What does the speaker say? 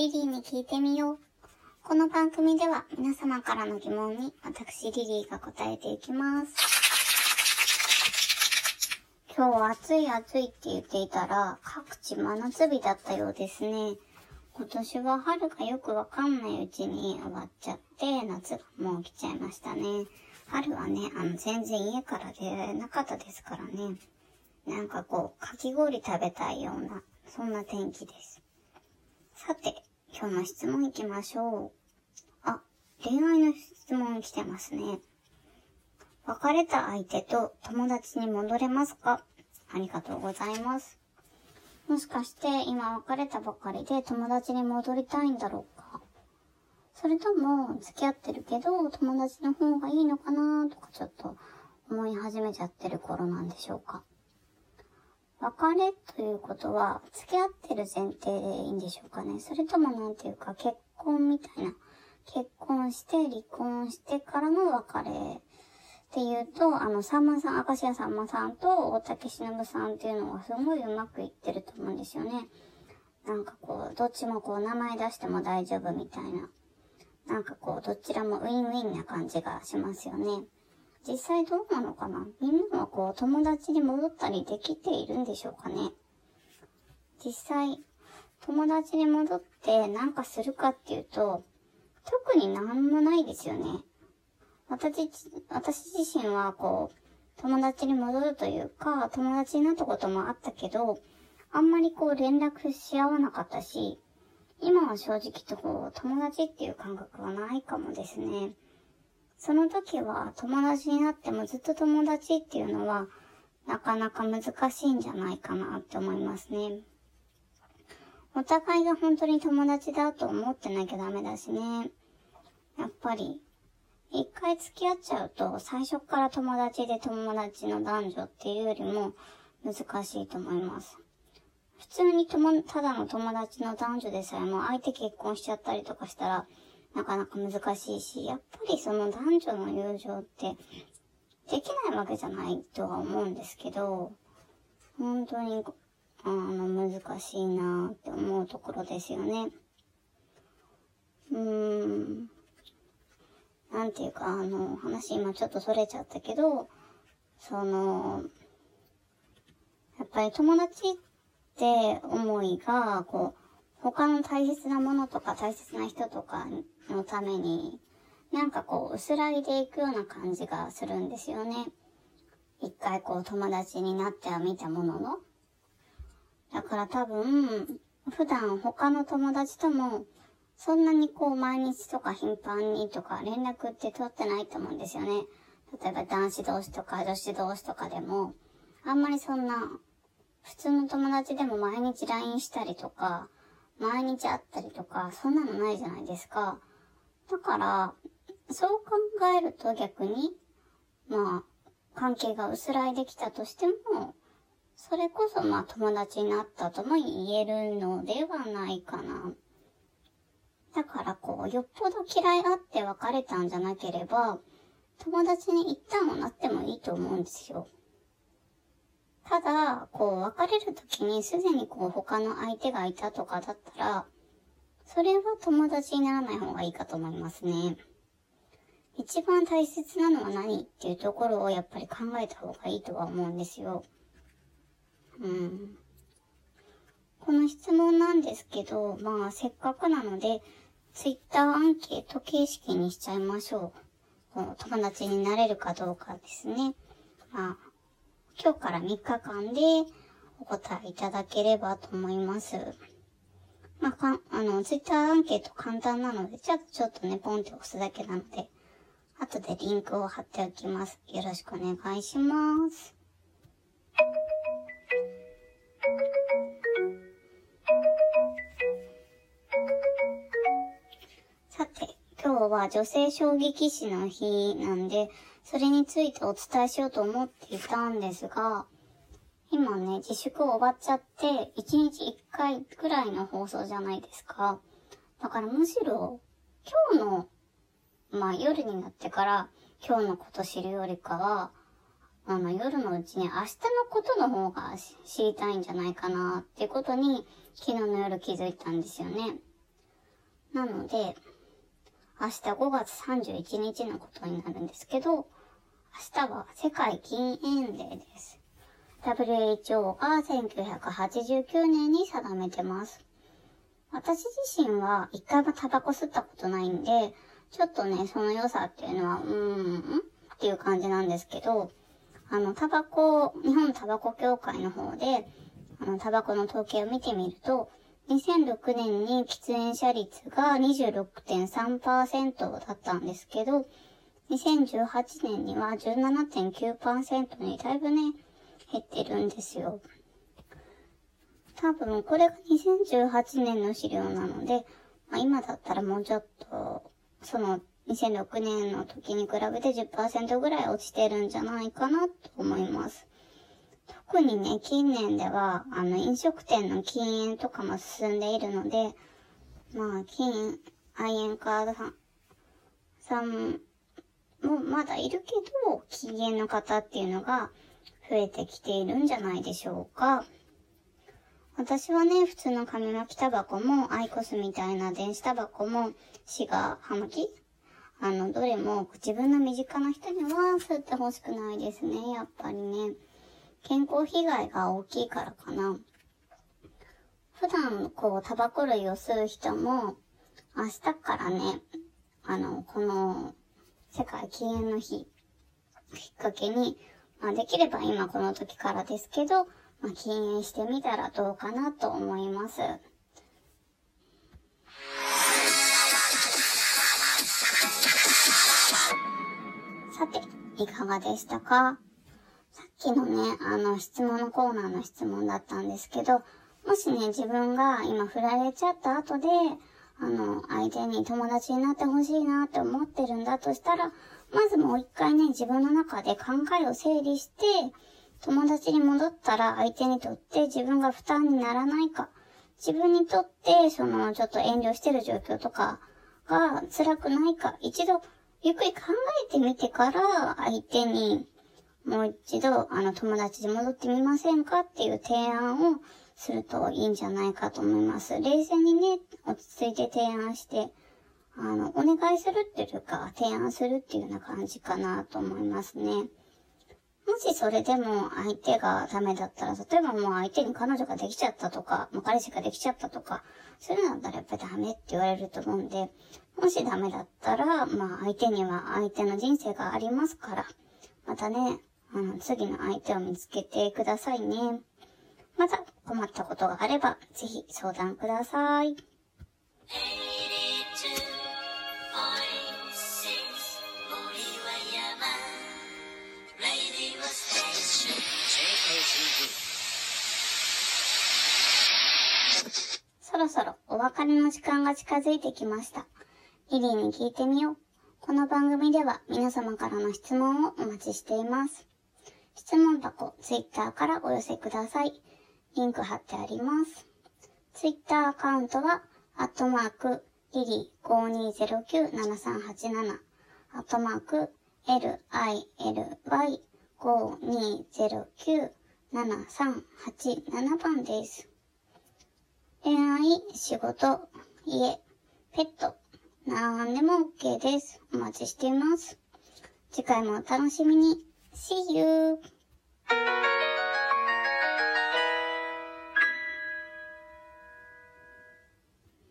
リリーに聞いてみよう。この番組では皆様からの疑問に私リリーが答えていきます。今日暑い暑いって言っていたら各地真夏日だったようですね。今年は春がよくわかんないうちに終わっちゃって夏がもう来ちゃいましたね。春はね、あの全然家から出られなかったですからね。なんかこう、かき氷食べたいような、そんな天気です。さて、今日の質問行きましょう。あ、恋愛の質問来てますね。別れた相手と友達に戻れますか？ありがとうございます。もしかして今別れたばかりで友達に戻りたいんだろうか？それとも付き合ってるけど友達の方がいいのかなとかちょっと思い始めちゃってる頃なんでしょうか？別れということは付き合ってる前提でいいんでしょうかねそれともなんていうか結婚みたいな結婚して離婚してからの別れっていうと、あの、さんまさん、明石家さんまさんと大竹しのぶさんっていうのがすごいうまくいってると思うんですよね。なんかこう、どっちもこう、名前出しても大丈夫みたいな。なんかこう、どちらもウィンウィンな感じがしますよね。実際どうなのかな？みんなはこう、友達に戻ったりできているんでしょうかね？実際、友達に戻ってなんかするかっていうと、特になんもないですよね。私、私自身はこう、友達に戻るというか、友達になったこともあったけど、あんまりこう連絡し合わなかったし、今は正直とこう、友達っていう感覚はないかもですね。その時は友達になってもずっと友達っていうのは、なかなか難しいんじゃないかなって思いますね。お互いが本当に友達だと思ってなきゃダメだしね。やっぱり一回付き合っちゃうと、最初から友達で友達の男女っていうよりも難しいと思います。普通に友、ただの友達の男女でさえも相手結婚しちゃったりとかしたら、なかなか難しいし、やっぱりその男女の友情ってできないわけじゃないとは思うんですけど、本当に、あの、難しいなって思うところですよね。うーん。なんていうか、あの、話今ちょっとそれちゃったけど、その、やっぱり友達って思いが、こう、他の大切なものとか大切な人とかのために、なんかこう、薄らいでいくような感じがするんですよね。一回こう、友達になってはみたものの。だから多分、普段他の友達ともそんなにこう毎日とか頻繁にとか連絡って取ってないと思うんですよね。例えば男子同士とか女子同士とかでも、あんまりそんな、普通の友達でも毎日 LINE したりとか、毎日会ったりとか、そんなのないじゃないですか。だから、そう考えると逆に、まあ、関係が薄らいできたとしても、それこそまあ友達になったとも言えるのではないかな。だからこう、よっぽど嫌いあって別れたんじゃなければ、友達に一旦はなってもいいと思うんですよ。ただ、こう、別れる時にすでにこう、他の相手がいたとかだったら、それは友達にならない方がいいかと思いますね。一番大切なのは何っていうところをやっぱり考えた方がいいとは思うんですよ。うん。この質問なんですけど、まあ、せっかくなので、ツイッターアンケート形式にしちゃいましょう。こう友達になれるかどうかですね。まあ、今日から3日間でお答えいただければと思います。まあ、かあの、ツイッターアンケート簡単なので、じゃあちょっとね、ポンって押すだけなので、後でリンクを貼っておきます。よろしくお願いします。今日は女性将棋棋士の日なんで、それについてお伝えしようと思っていたんですが、今ね、自粛終わっちゃって、1日1回ぐらいの放送じゃないですか。だからむしろ、今日の、まあ夜になってから今日のこと知るよりかは、あの夜のうちに明日のことの方が知りたいんじゃないかなっていうことに昨日の夜気づいたんですよね。なので、明日5月31日のことになるんですけど、明日は世界禁煙デーです。WHO が1989年に定めてます。私自身は一回もタバコ吸ったことないんで、ちょっとね、その良さっていうのは、うーん、っていう感じなんですけど、あの、タバコ、日本タバコ協会の方で、あの、タバコの統計を見てみると、2006年に喫煙者率が26.3%だったんですけど、2018年には17.9%にだいぶね、減ってるんですよ。多分、これが2018年の資料なので、まあ、今だったらもうちょっと、その2006年の時に比べて10%ぐらい落ちてるんじゃないかなと思います。特にね、近年では、あの、飲食店の禁煙とかも進んでいるので、まあ、禁、愛煙家さん、さんもまだいるけど、禁煙の方っていうのが増えてきているんじゃないでしょうか。私はね、普通の紙巻きタバコも、アイコスみたいな電子タバコも、シガー、葉巻あの、どれも自分の身近な人には吸ってほしくないですね、やっぱりね。健康被害が大きいからかな。普段、こう、タバコ類を吸う人も、明日からね、あの、この、世界禁煙の日、きっかけに、まあ、できれば今この時からですけど、まあ、禁煙してみたらどうかなと思います。さて、いかがでしたか？きのね、あの、質問のコーナーの質問だったんですけど、もしね、自分が今振られちゃった後で、あの、相手に友達になってほしいなって思ってるんだとしたら、まずもう一回ね、自分の中で考えを整理して、友達に戻ったら相手にとって自分が負担にならないか、自分にとって、その、ちょっと遠慮してる状況とかが辛くないか、一度ゆっくり考えてみてから、相手に、もう一度、あの、友達に戻ってみませんかっていう提案をするといいんじゃないかと思います。冷静にね、落ち着いて提案して、あの、お願いするっていうか、提案するっていうような感じかなと思いますね。もしそれでも相手がダメだったら、例えばもう相手に彼女ができちゃったとか、もう彼氏ができちゃったとか、そういうのだったらやっぱりダメって言われると思うんで、もしダメだったら、まあ相手には相手の人生がありますから、またね、あの、次の相手を見つけてくださいね。また困ったことがあれば、ぜひ相談ください。そろそろお別れの時間が近づいてきました。リリーに聞いてみよう。この番組では皆様からの質問をお待ちしています。質問箱、ツイッターからお寄せください。リンク貼ってあります。ツイッターアカウントは、アットマーク、リリ5209-7387、アットマーク、lily5209-7387 番です。恋愛、仕事、家、ペット、なんでも OK です。お待ちしています。次回もお楽しみに。See you!